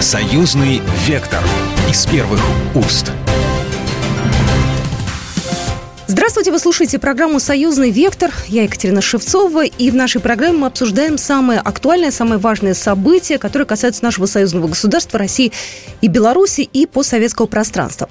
Союзный вектор из первых уст. Здравствуйте, вы слушаете программу «Союзный вектор». Я Екатерина Шевцова, и в нашей программе мы обсуждаем самые актуальные, самые важные события, которые касаются нашего союзного государства России и Беларуси и постсоветского пространства.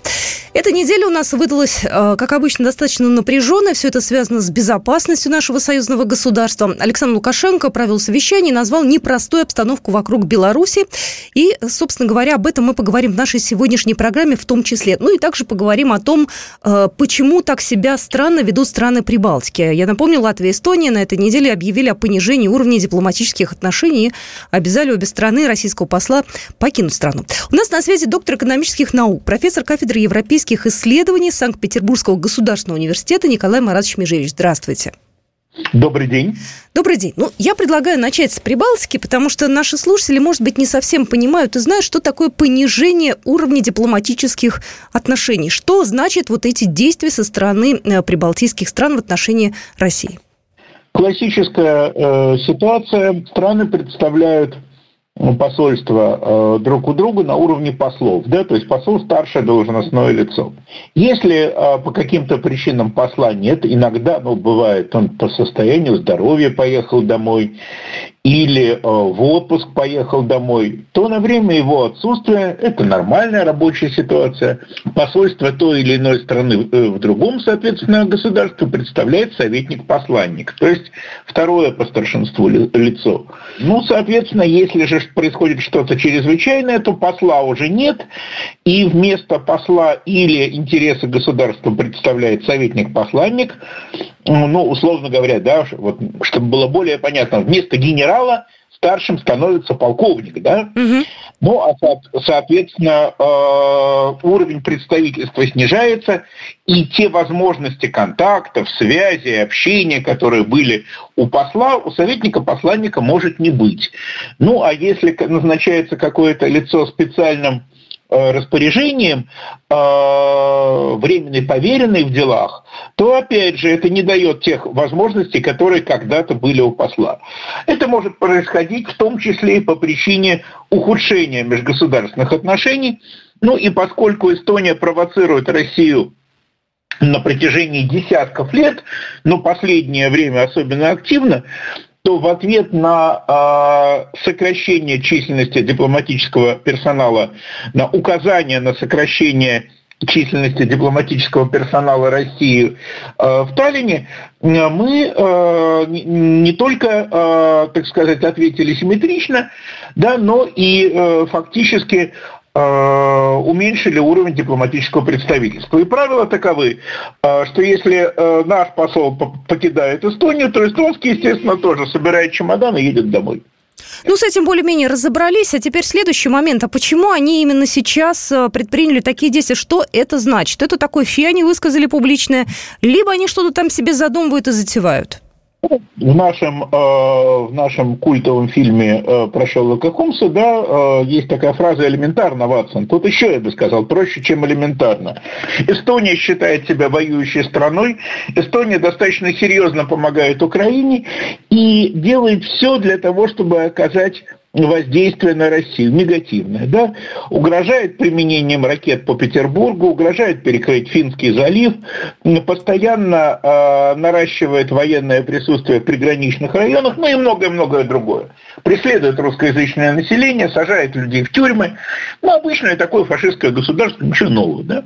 Эта неделя у нас выдалась, э, как обычно, достаточно напряженная. Все это связано с безопасностью нашего союзного государства. Александр Лукашенко провел совещание и назвал непростую обстановку вокруг Беларуси. И, собственно говоря, об этом мы поговорим в нашей сегодняшней программе в том числе. Ну и также поговорим о том, э, почему так себя странно ведут страны Прибалтики. Я напомню, Латвия и Эстония на этой неделе объявили о понижении уровня дипломатических отношений и обязали обе страны российского посла покинуть страну. У нас на связи доктор экономических наук, профессор кафедры европейских исследований Санкт-Петербургского государственного университета Николай Маратович Межевич. Здравствуйте. Добрый день. Добрый день. Ну, я предлагаю начать с Прибалтики, потому что наши слушатели, может быть, не совсем понимают и знают, что такое понижение уровня дипломатических отношений. Что значит вот эти действия со стороны э, прибалтийских стран в отношении России? Классическая э, ситуация. Страны представляют посольства э, друг у друга на уровне послов, да, то есть посол старшее должностное лицо. Если э, по каким-то причинам посла нет, иногда, ну, бывает, он по состоянию здоровья поехал домой, или э, в отпуск поехал домой, то на время его отсутствия, это нормальная рабочая ситуация, посольство той или иной страны э, в другом, соответственно, государстве представляет советник-посланник, то есть второе по старшинству лицо. Ну, соответственно, если же происходит что-то чрезвычайное, то посла уже нет, и вместо посла или интересы государства представляет советник-посланник, ну, условно говоря, да, вот, чтобы было более понятно, вместо генерала старшим становится полковник, да? Угу. Ну, а соответственно э, уровень представительства снижается, и те возможности контактов, связи, общения, которые были у посла, у советника-посланника может не быть. Ну, а если назначается какое-то лицо специальным распоряжением э, временной поверенной в делах, то опять же это не дает тех возможностей, которые когда-то были у посла. Это может происходить в том числе и по причине ухудшения межгосударственных отношений. Ну и поскольку Эстония провоцирует Россию на протяжении десятков лет, но последнее время особенно активно, то в ответ на э, сокращение численности дипломатического персонала, на указание на сокращение численности дипломатического персонала России э, в Таллине, мы э, не только, так сказать, ответили симметрично, да, но и фактически уменьшили уровень дипломатического представительства. И правила таковы, э, что если э, наш посол покидает Эстонию, то эстонский, естественно, тоже собирает чемодан и едет домой. Ну, с этим более-менее разобрались. А теперь следующий момент. А почему они именно сейчас предприняли такие действия? Что это значит? Это такой фи они высказали публичное, либо они что-то там себе задумывают и затевают? В нашем, э, в нашем культовом фильме э, про Шерлока Холмса, да, э, есть такая фраза «элементарно, Ватсон». Тут еще, я бы сказал, проще, чем элементарно. Эстония считает себя воюющей страной, Эстония достаточно серьезно помогает Украине и делает все для того, чтобы оказать воздействие на Россию, негативное, да, угрожает применением ракет по Петербургу, угрожает перекрыть Финский залив, постоянно э, наращивает военное присутствие в приграничных районах, ну и многое-многое другое. Преследует русскоязычное население, сажает людей в тюрьмы. Ну, обычное такое фашистское государство, ничего нового, да.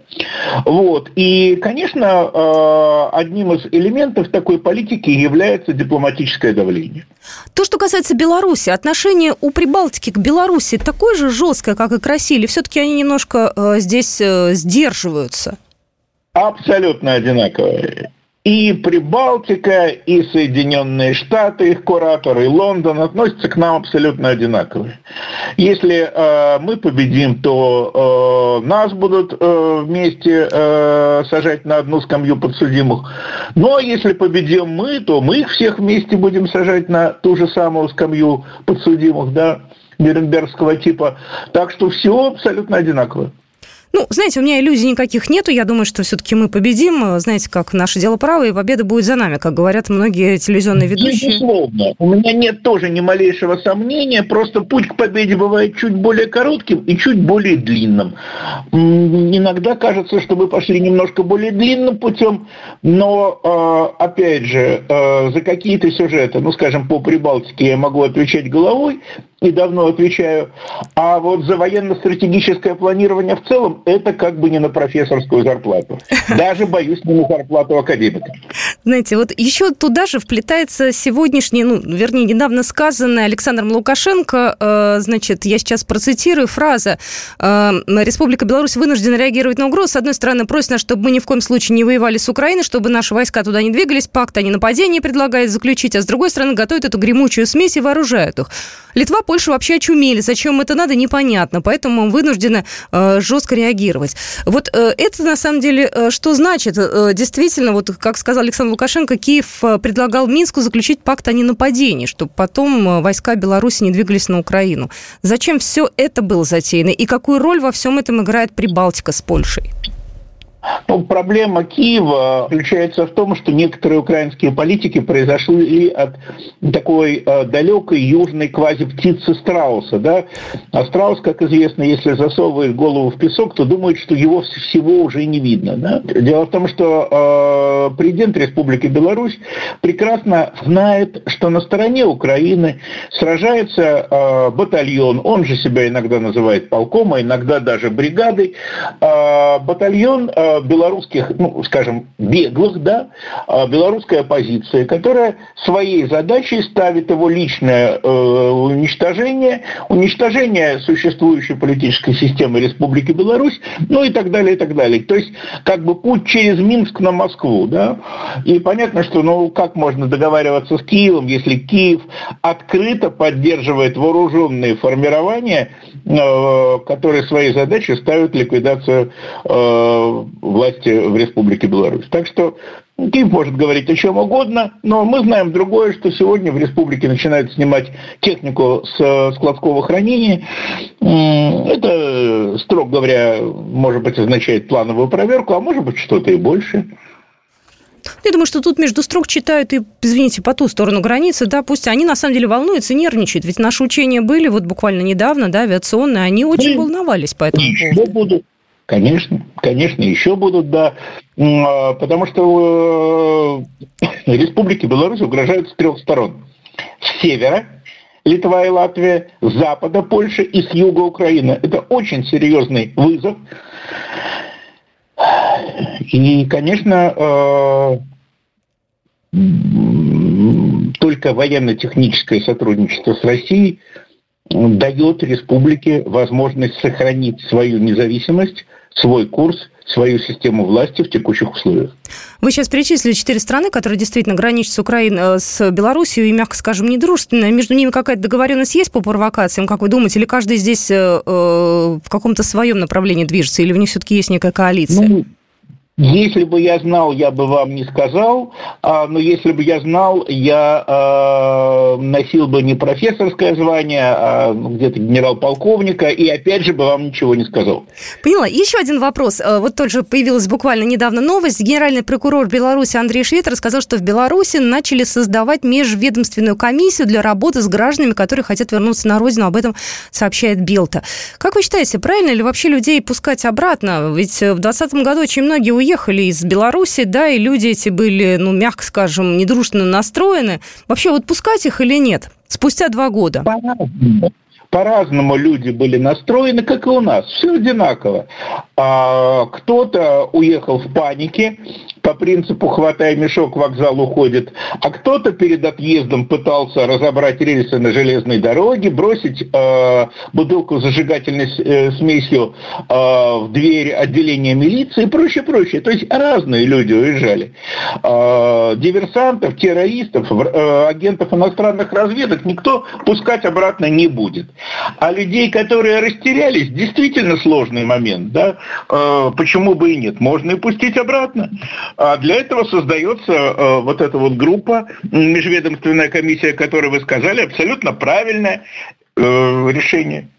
Вот. И, конечно, э, одним из элементов такой политики является дипломатическое давление. То, что касается Беларуси, отношения у Прибалтики к Беларуси такое же жесткое, как и к России, или все-таки они немножко э, здесь э, сдерживаются? Абсолютно одинаковые. И Прибалтика, и Соединенные Штаты, их кураторы, и Лондон относятся к нам абсолютно одинаково. Если э, мы победим, то э, нас будут э, вместе э, сажать на одну скамью подсудимых. А если победим мы, то мы их всех вместе будем сажать на ту же самую скамью подсудимых, да, Нюрнбергского типа. Так что все абсолютно одинаково. Ну, знаете, у меня иллюзий никаких нету. Я думаю, что все-таки мы победим. Знаете, как наше дело право, и победа будет за нами, как говорят многие телевизионные ведущие. Безусловно. У меня нет тоже ни малейшего сомнения. Просто путь к победе бывает чуть более коротким и чуть более длинным. Иногда кажется, что мы пошли немножко более длинным путем, но, э, опять же, э, за какие-то сюжеты, ну, скажем, по Прибалтике я могу отвечать головой, и давно отвечаю. А вот за военно-стратегическое планирование в целом, это как бы не на профессорскую зарплату. Даже, боюсь, не на зарплату академика. Знаете, вот еще туда же вплетается сегодняшний, ну, вернее, недавно сказанная Александром Лукашенко, э, значит, я сейчас процитирую, фраза э, «Республика Беларусь вынуждена реагировать на угрозу. С одной стороны, просит нас, чтобы мы ни в коем случае не воевали с Украиной, чтобы наши войска туда не двигались, пакт о ненападении предлагает заключить, а с другой стороны, готовит эту гремучую смесь и вооружает их. Литва, Польша вообще очумели. Зачем это надо, непонятно. Поэтому вынуждены э, жестко реагировать. Вот э, это на самом деле э, что значит? Действительно, вот как сказал Александр Лукашенко, Киев предлагал Минску заключить пакт о ненападении, чтобы потом войска Беларуси не двигались на Украину. Зачем все это было затеяно? И какую роль во всем этом играет Прибалтика с Польшей? Ну, проблема Киева заключается в том, что некоторые украинские политики произошли от такой э, далекой южной квази-птицы страуса. Да? А страус, как известно, если засовывает голову в песок, то думает, что его всего уже не видно. Да? Дело в том, что э, президент Республики Беларусь прекрасно знает, что на стороне Украины сражается э, батальон, он же себя иногда называет полком, а иногда даже бригадой. Э, батальон э, белорусских, ну, скажем, беглых, да, а, белорусская оппозиция, которая своей задачей ставит его личное э, уничтожение, уничтожение существующей политической системы Республики Беларусь, ну и так далее, и так далее. То есть, как бы путь через Минск на Москву, да, и понятно, что, ну, как можно договариваться с Киевом, если Киев открыто поддерживает вооруженные формирования, э, которые своей задачей ставят ликвидацию э, власти в Республике Беларусь. Так что Киев может говорить о чем угодно, но мы знаем другое, что сегодня в республике начинают снимать технику с складского хранения. Это, строго говоря, может быть, означает плановую проверку, а может быть, что-то и больше. Я думаю, что тут между строк читают и, извините, по ту сторону границы, да, пусть они на самом деле волнуются нервничают. Ведь наши учения были вот буквально недавно, да, авиационные, они очень ну, волновались по этому поводу. Будут. Конечно, конечно, еще будут, да. А, потому что э, Республике Беларусь угрожают с трех сторон. С севера Литва и Латвия, с запада Польша и с юга Украина. Это очень серьезный вызов. И, конечно, э, только военно-техническое сотрудничество с Россией дает республике возможность сохранить свою независимость, свой курс, свою систему власти в текущих условиях. Вы сейчас перечислили четыре страны, которые действительно граничат с Украиной, э, с Белоруссией и, мягко скажем, недружественные. Между ними какая-то договоренность есть по провокациям, как вы думаете, или каждый здесь э, э в каком-то своем направлении движется, или в них все-таки есть некая коалиция? Ну, если бы я знал, я бы вам не сказал, а, но если бы я знал, я а, носил бы не профессорское звание, а где-то генерал-полковника, и опять же бы вам ничего не сказал. Поняла. Еще один вопрос. Э, вот тоже появилась буквально недавно новость. Генеральный прокурор Беларуси Андрей Швед рассказал, что в Беларуси начали создавать межведомственную комиссию для работы с гражданами, которые хотят вернуться на родину. Об этом сообщает Белта. Как вы считаете, правильно ли вообще людей пускать обратно? Ведь в 2020 году очень многие уехали из Беларуси, да, и люди эти были, ну, мягко скажем, недружественно настроены. Вообще, вот пускать их или нет? Спустя два года. По-разному люди были настроены, как и у нас. Все одинаково. А, кто-то уехал в панике, по принципу «хватай мешок, вокзал уходит», а кто-то перед отъездом пытался разобрать рельсы на железной дороге, бросить э, бутылку с зажигательной э, смесью э, в дверь отделения милиции и прочее, прочее. То есть разные люди уезжали. Э, диверсантов, террористов, э, агентов иностранных разведок никто пускать обратно не будет. А людей, которые растерялись, действительно сложный момент. Да? Э, почему бы и нет? Можно и пустить обратно. А для этого создается э, вот эта вот группа, межведомственная комиссия, которую вы сказали, абсолютно правильное э, решение.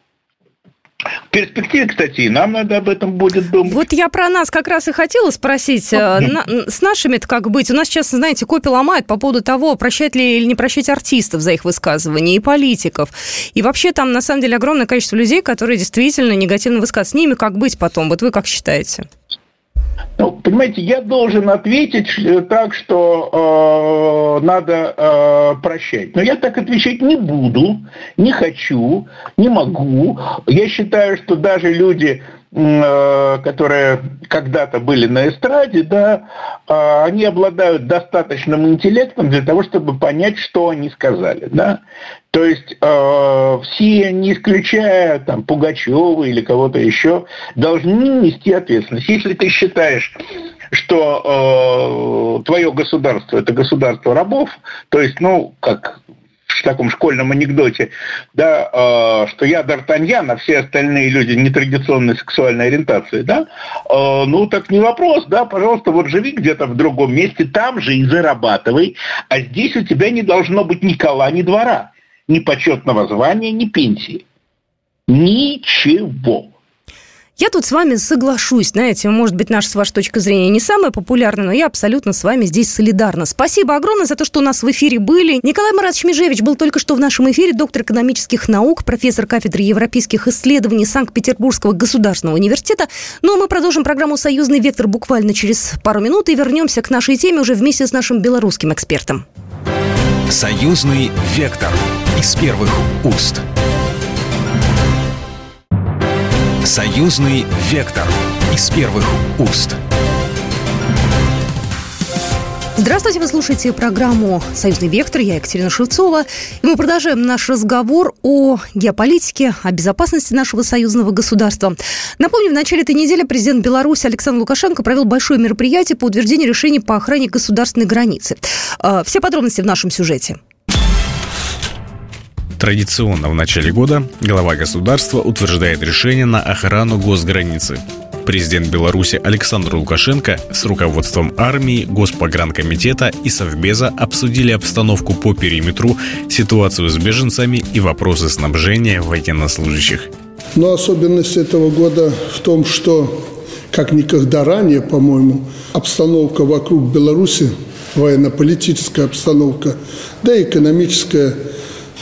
В перспективе, кстати, нам надо об этом будет думать. Вот я про нас как раз и хотела спросить. Э, на, с нашими-то как быть? У нас сейчас, знаете, копи ломают по поводу того, прощать ли или не прощать артистов за их высказывания, и политиков. И вообще там, на самом деле, огромное количество людей, которые действительно негативно высказывают. С ними как быть потом? Вот вы как считаете? Ну, понимаете, я должен ответить э, так, что э, надо э, прощать. Но я так отвечать не буду, не хочу, не могу. Я считаю, что даже люди, которые когда-то были на эстраде, да, э, они обладают достаточным интеллектом для того, чтобы понять, что они сказали. Да? То есть э, все, не исключая там, Пугачева или кого-то еще, должны нести ответственность. Если ты считаешь, что э, твое государство это государство рабов, то есть, ну, как в таком школьном анекдоте, да, э, что я Д'Артаньян, а все остальные люди нетрадиционной сексуальной ориентации, да, э, ну так не вопрос, да, пожалуйста, вот живи где-то в другом месте, там же и зарабатывай, а здесь у тебя не должно быть ни кола, ни двора ни почетного звания, ни пенсии. Ничего. Я тут с вами соглашусь, знаете, может быть, наша с вашей точки зрения не самая популярная, но я абсолютно с вами здесь солидарна. Спасибо огромное за то, что у нас в эфире были. Николай Маратович Межевич был только что в нашем эфире, доктор экономических наук, профессор кафедры европейских исследований Санкт-Петербургского государственного университета. Ну а мы продолжим программу «Союзный вектор» буквально через пару минут и вернемся к нашей теме уже вместе с нашим белорусским экспертом. Союзный вектор из первых уст. Союзный вектор из первых уст. Здравствуйте, вы слушаете программу «Союзный вектор». Я Екатерина Шевцова. И мы продолжаем наш разговор о геополитике, о безопасности нашего союзного государства. Напомню, в начале этой недели президент Беларуси Александр Лукашенко провел большое мероприятие по утверждению решений по охране государственной границы. А, все подробности в нашем сюжете. Традиционно в начале года глава государства утверждает решение на охрану госграницы. Президент Беларуси Александр Лукашенко с руководством армии, Госпогранкомитета и Совбеза обсудили обстановку по периметру, ситуацию с беженцами и вопросы снабжения военнослужащих. Но особенность этого года в том, что как никогда ранее, по-моему, обстановка вокруг Беларуси, военно-политическая обстановка, да и экономическая,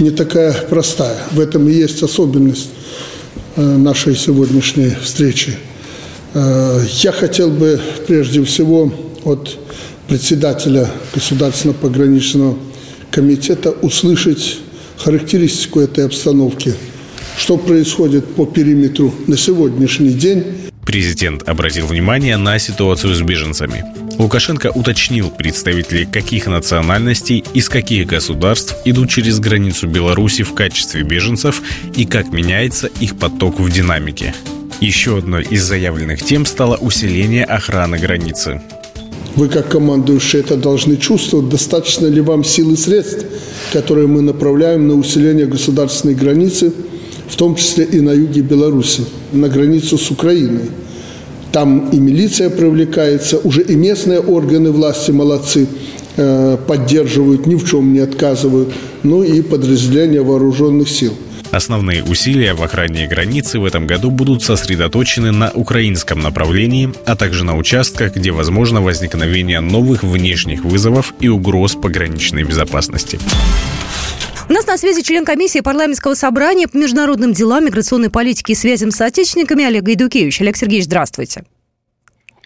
не такая простая. В этом и есть особенность э, нашей сегодняшней встречи – Э, я хотел бы прежде всего от председателя Государственного пограничного комитета услышать характеристику этой обстановки, что происходит по периметру на сегодняшний день. Президент обратил внимание на ситуацию с беженцами. Лукашенко уточнил представителей каких национальностей, из каких государств идут через границу Беларуси в качестве беженцев и как меняется их поток в динамике. Еще одной из заявленных тем стало усиление охраны границы. Вы, как командующие, это должны чувствовать. Достаточно ли вам сил и средств, которые мы направляем на усиление государственной границы, в том числе и на юге Беларуси, на границу с Украиной. Там и милиция привлекается, уже и местные органы власти молодцы, э, поддерживают, ни в чем не отказывают, ну и подразделения вооруженных сил – Основные усилия в охране границы в этом году будут сосредоточены на украинском направлении, а также на участках, где возможно возникновение новых внешних вызовов и угроз пограничной безопасности. У нас на связи член комиссии парламентского собрания по международным делам, миграционной политике и связям с отечественниками Олег Гайдукевич. Олег Сергеевич, здравствуйте.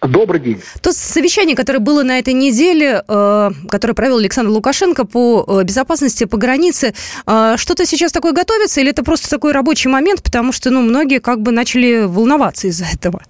Добрый день. То совещание, которое было на этой неделе, э, которое провел Александр Лукашенко по э, безопасности по границе, э, что-то сейчас такое готовится или это просто такой рабочий момент, потому что ну, многие как бы начали волноваться из-за этого?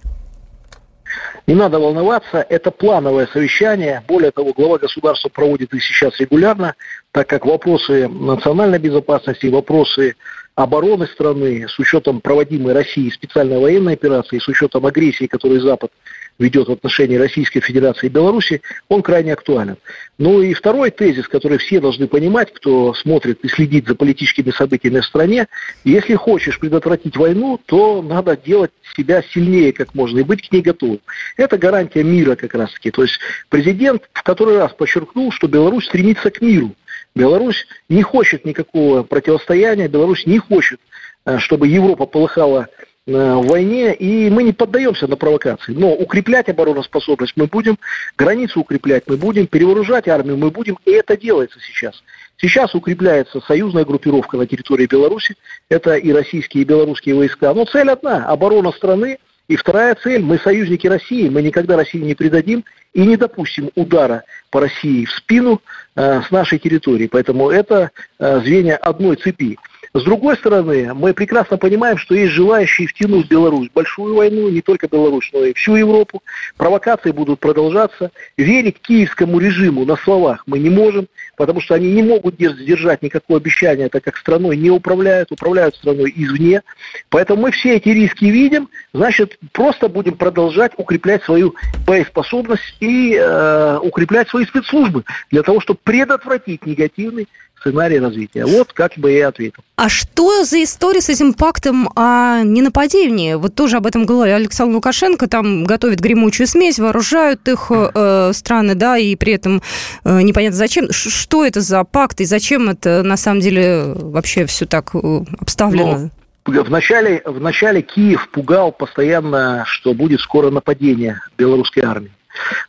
Не надо волноваться, это плановое совещание. Более того, глава государства проводит их сейчас регулярно, так как вопросы национальной безопасности, вопросы обороны страны, с учетом проводимой России специальной военной операции, с учетом агрессии, которую Запад ведет в отношении Российской Федерации и Беларуси, он крайне актуален. Ну и второй тезис, который все должны понимать, кто смотрит и следит за политическими событиями в стране, если хочешь предотвратить войну, то надо делать себя сильнее как можно и быть к ней готовым. Это гарантия мира как раз таки. То есть президент в который раз подчеркнул, что Беларусь стремится к миру. Беларусь не хочет никакого противостояния, Беларусь не хочет, э, чтобы Европа полыхала в войне, и мы не поддаемся на провокации. Но укреплять обороноспособность мы будем, границу укреплять мы будем, перевооружать армию мы будем, и это делается сейчас. Сейчас укрепляется союзная группировка на территории Беларуси, это и российские, и белорусские войска. Но цель одна – оборона страны, и вторая цель – мы союзники России, мы никогда Россию не предадим и не допустим удара по России в спину э, с нашей территории. Поэтому это э, звенья одной цепи. С другой стороны, мы прекрасно понимаем, что есть желающие втянуть Беларусь в большую войну, не только Беларусь, но и всю Европу. Провокации будут продолжаться. Верить киевскому режиму на словах мы не можем, потому что они не могут сдержать никакое обещание, так как страной не управляют, управляют страной извне. Поэтому мы все эти риски видим, значит, просто будем продолжать укреплять свою боеспособность и э, укреплять свои спецслужбы для того, чтобы предотвратить негативный сценарий развития. Вот как бы я ответил. А что за история с этим пактом о ненападении? Вот тоже об этом говорил Александр Лукашенко. Там готовят гремучую смесь, вооружают их э, страны, да, и при этом э, непонятно зачем. Что это за пакт и зачем это на самом деле вообще все так э, обставлено? Ну, в начале, в начале Киев пугал постоянно, что будет скоро нападение белорусской армии.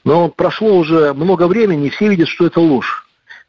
Но прошло уже много времени, и все видят, что это ложь.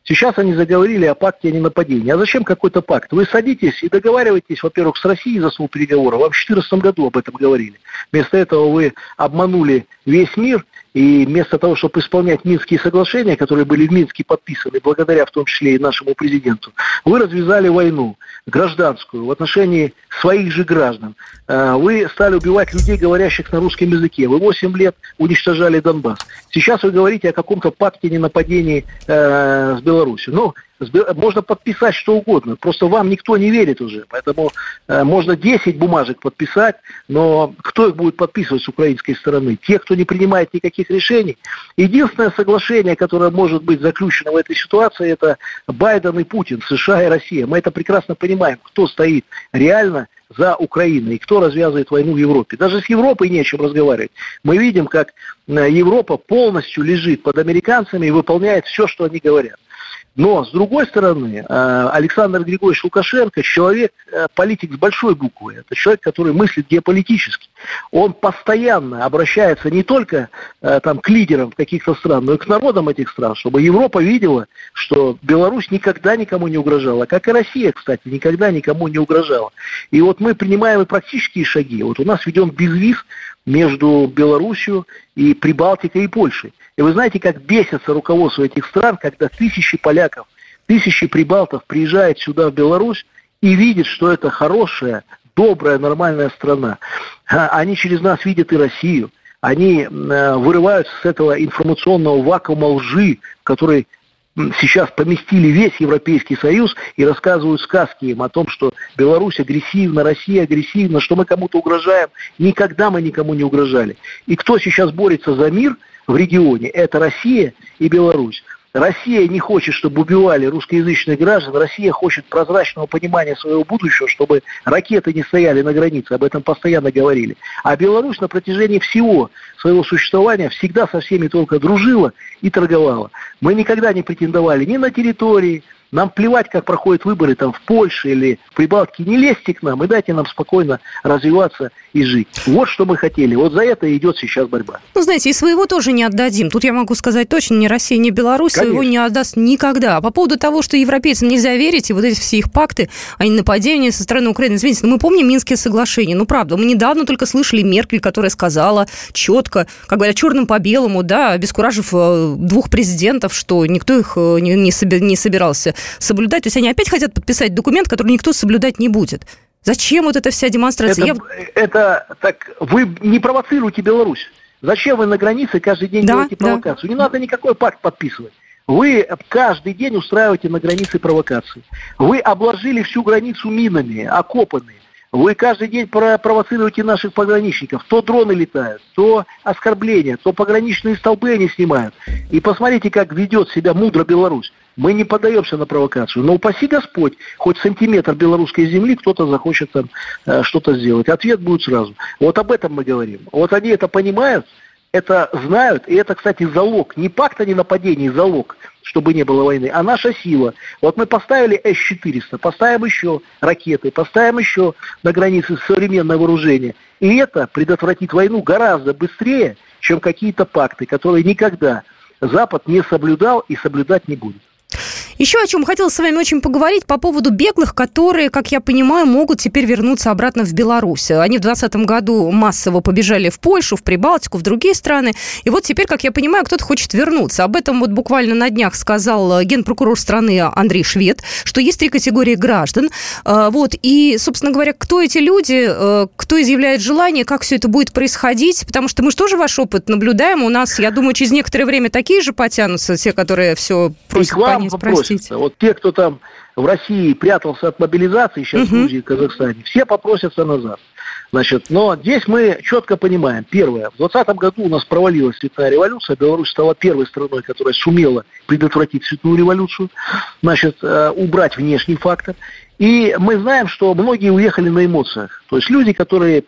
Сейчас они заговорили о пакте о ненападении. А зачем какой-то пакт? Вы садитесь и договариваетесь, во-первых, с Россией за стол переговоров. Вам в 2014 году об этом говорили. Вместо этого вы обманули весь мир – и вместо того, чтобы исполнять Минские соглашения, которые были в Минске подписаны, благодаря в том числе и нашему президенту, вы развязали войну гражданскую в отношении своих же граждан. Э, вы стали убивать людей, говорящих на русском языке. Вы 8 лет уничтожали Донбасс. Сейчас вы говорите о каком-то пакте ненападении э, с Беларусью. Ну, можно подписать что угодно, просто вам никто не верит уже, поэтому э, можно 10 бумажек подписать, но кто их будет подписывать с украинской стороны? Те, кто не принимает никаких решений. Единственное соглашение, которое может быть заключено в этой ситуации, это Байден и Путин, США и Россия. Мы это прекрасно понимаем, кто стоит реально за Украиной и кто развязывает войну в Европе. Даже с Европой не разговаривать. Мы видим, как э, Европа полностью лежит под американцами и выполняет все, что они говорят. Но, с другой стороны, э, Александр Григорьевич Лукашенко человек, э, политик с большой буквы. Это человек, который мыслит геополитически. Он постоянно обращается не только э, там, к лидерам каких-то стран, но и к народам этих стран, чтобы Европа видела, что Беларусь никогда никому не угрожала. Как и Россия, кстати, никогда никому не угрожала. И вот мы принимаем и практические шаги. Вот у нас введен безвиз между Белоруссией и Прибалтикой и Польшей. И вы знаете, как бесится руководство этих стран, когда тысячи поляков, тысячи прибалтов приезжают сюда, в Беларусь, и видят, что это хорошая, добрая, нормальная страна. А они через нас видят и Россию. Они э, вырываются с этого информационного вакуума лжи, который сейчас поместили весь Европейский Союз и рассказывают сказки им о том, что Беларусь агрессивна, Россия агрессивна, что мы кому-то угрожаем. Никогда мы никому не угрожали. И кто сейчас борется за мир в регионе, это Россия и Беларусь. Россия не хочет, чтобы убивали русскоязычных граждан. Россия хочет прозрачного понимания своего будущего, чтобы ракеты не стояли на границе. Об этом постоянно говорили. А Беларусь на протяжении всего своего существования всегда со всеми только дружила и торговала. Мы никогда не претендовали ни на территории, нам плевать, как проходят выборы там в Польше или в Прибалтике. Не лезьте к нам и дайте нам спокойно развиваться и жить. Вот что мы хотели. Вот за это идет сейчас борьба. Ну, знаете, и своего тоже не отдадим. Тут я могу сказать точно, ни Россия, ни Беларусь Конечно. своего не отдаст никогда. А по поводу того, что европейцам нельзя верить, и вот эти все их пакты о нападении со стороны Украины. Извините, но мы помним Минские соглашения. Ну, правда, мы недавно только слышали Меркель, которая сказала четко, как говорят, черным по белому, да, обескуражив э, двух президентов, что никто их э, не, не собирался соблюдать. То есть они опять хотят подписать документ, который никто соблюдать не будет. Зачем вот эта вся демонстрация? Это, Я... это так, вы не провоцируете Беларусь. Зачем вы на границе каждый день да, делаете провокацию? Да. Не надо никакой пакт подписывать. Вы каждый день устраиваете на границе провокации. Вы обложили всю границу минами, окопами. Вы каждый день провоцируете наших пограничников. То дроны летают, то оскорбления, то пограничные столбы они снимают. И посмотрите, как ведет себя мудро Беларусь. Мы не поддаемся на провокацию. Но упаси Господь, хоть сантиметр белорусской земли кто-то захочет там э, что-то сделать. Ответ будет сразу. Вот об этом мы говорим. Вот они это понимают, это знают, и это, кстати, залог. Не пакт о ненападении, залог чтобы не было войны, а наша сила. Вот мы поставили С-400, поставим еще ракеты, поставим еще на границе современное вооружение. И это предотвратит войну гораздо быстрее, чем какие-то пакты, которые никогда Запад не соблюдал и соблюдать не будет. Еще о чем хотела с вами очень поговорить по поводу беглых, которые, как я понимаю, могут теперь вернуться обратно в Беларусь. Они в 2020 году массово побежали в Польшу, в Прибалтику, в другие страны. И вот теперь, как я понимаю, кто-то хочет вернуться. Об этом вот буквально на днях сказал генпрокурор страны Андрей Швед, что есть три категории граждан. А, вот. И, собственно говоря, кто эти люди, э, кто изъявляет желание, как все это будет происходить, потому что мы же тоже ваш опыт наблюдаем. У нас, я думаю, через некоторое время такие же потянутся, те, которые все просят по ней спросить попросятся. Вот те, кто там в России прятался от мобилизации, сейчас угу. в Грузии и Казахстане, все попросятся назад. Значит, но здесь мы четко понимаем. Первое. В 2020 году у нас провалилась цветная революция. Беларусь стала первой страной, которая сумела предотвратить цветную революцию. Значит, э, убрать внешний фактор. И мы знаем, что многие уехали на эмоциях. То есть люди, которые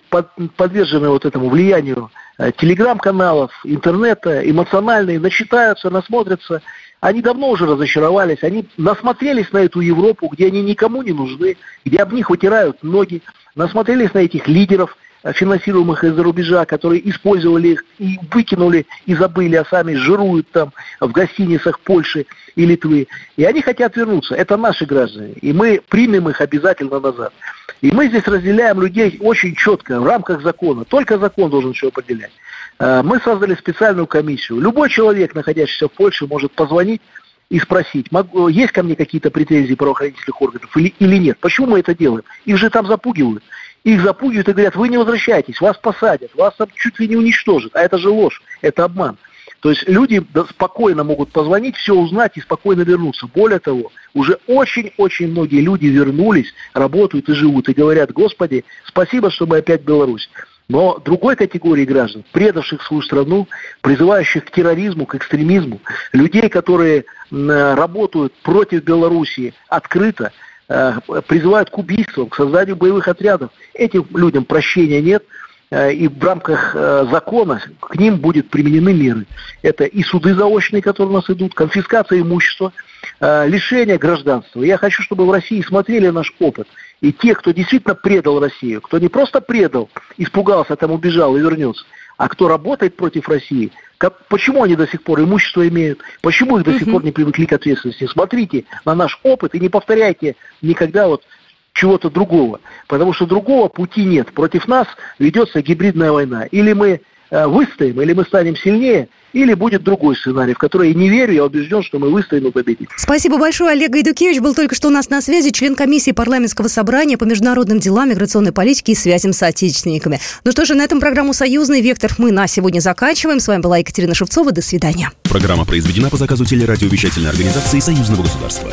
подвержены вот этому влиянию э, телеграм-каналов, интернета, эмоциональные, начитаются, насмотрятся они давно уже разочаровались, они насмотрелись на эту Европу, где они никому не нужны, где об них вытирают ноги, насмотрелись на этих лидеров, э, финансируемых из-за рубежа, которые использовали их и выкинули и забыли, а сами жируют там в гостиницах Польши и Литвы. И они хотят вернуться. Это наши граждане. И мы примем их обязательно назад. И мы здесь разделяем людей очень четко, в рамках закона. Только закон должен все определять. Э, мы создали специальную комиссию. Любой человек, находящийся в Польше, может позвонить и спросить, есть ко мне какие-то претензии правоохранительных органов или, или нет. Почему мы это делаем? Их же там запугивают. Их запугивают и говорят, вы не возвращайтесь, вас посадят, вас там чуть ли не уничтожат. А это же ложь, это обман. То есть люди спокойно могут позвонить, все узнать и спокойно вернуться. Более того, уже очень-очень многие люди вернулись, работают и живут, и говорят, Господи, спасибо, что мы опять Беларусь. Но другой категории граждан, предавших свою страну, призывающих к терроризму, к экстремизму, людей, которые работают против Белоруссии открыто, э, призывают к убийствам, к созданию боевых отрядов. Этим людям прощения нет, э, и в рамках э, закона к ним будут применены меры. Это и суды заочные, которые у нас идут, конфискация имущества, лишение гражданства. Я хочу, чтобы в России смотрели наш опыт – и те, кто действительно предал Россию, кто не просто предал, испугался, там убежал и вернется, а кто работает против России, как, почему они до сих пор имущество имеют, почему их до сих пор не привыкли к ответственности. Смотрите на наш опыт и не повторяйте никогда вот чего-то другого, потому что другого пути нет. Против нас ведется гибридная война. Или мы Э, выстоим, или мы станем сильнее, или будет другой сценарий, в который я не верю, я убежден, что мы выстоим и победим. Спасибо большое. Олег Гайдукевич был только что у нас на связи, член комиссии парламентского собрания по международным делам, миграционной политике и связям с отечественниками. Ну что же, на этом программу «Союзный вектор» мы на сегодня заканчиваем. С вами была Екатерина Шевцова. До свидания. Программа произведена по заказу телерадиовещательной организации Союзного государства.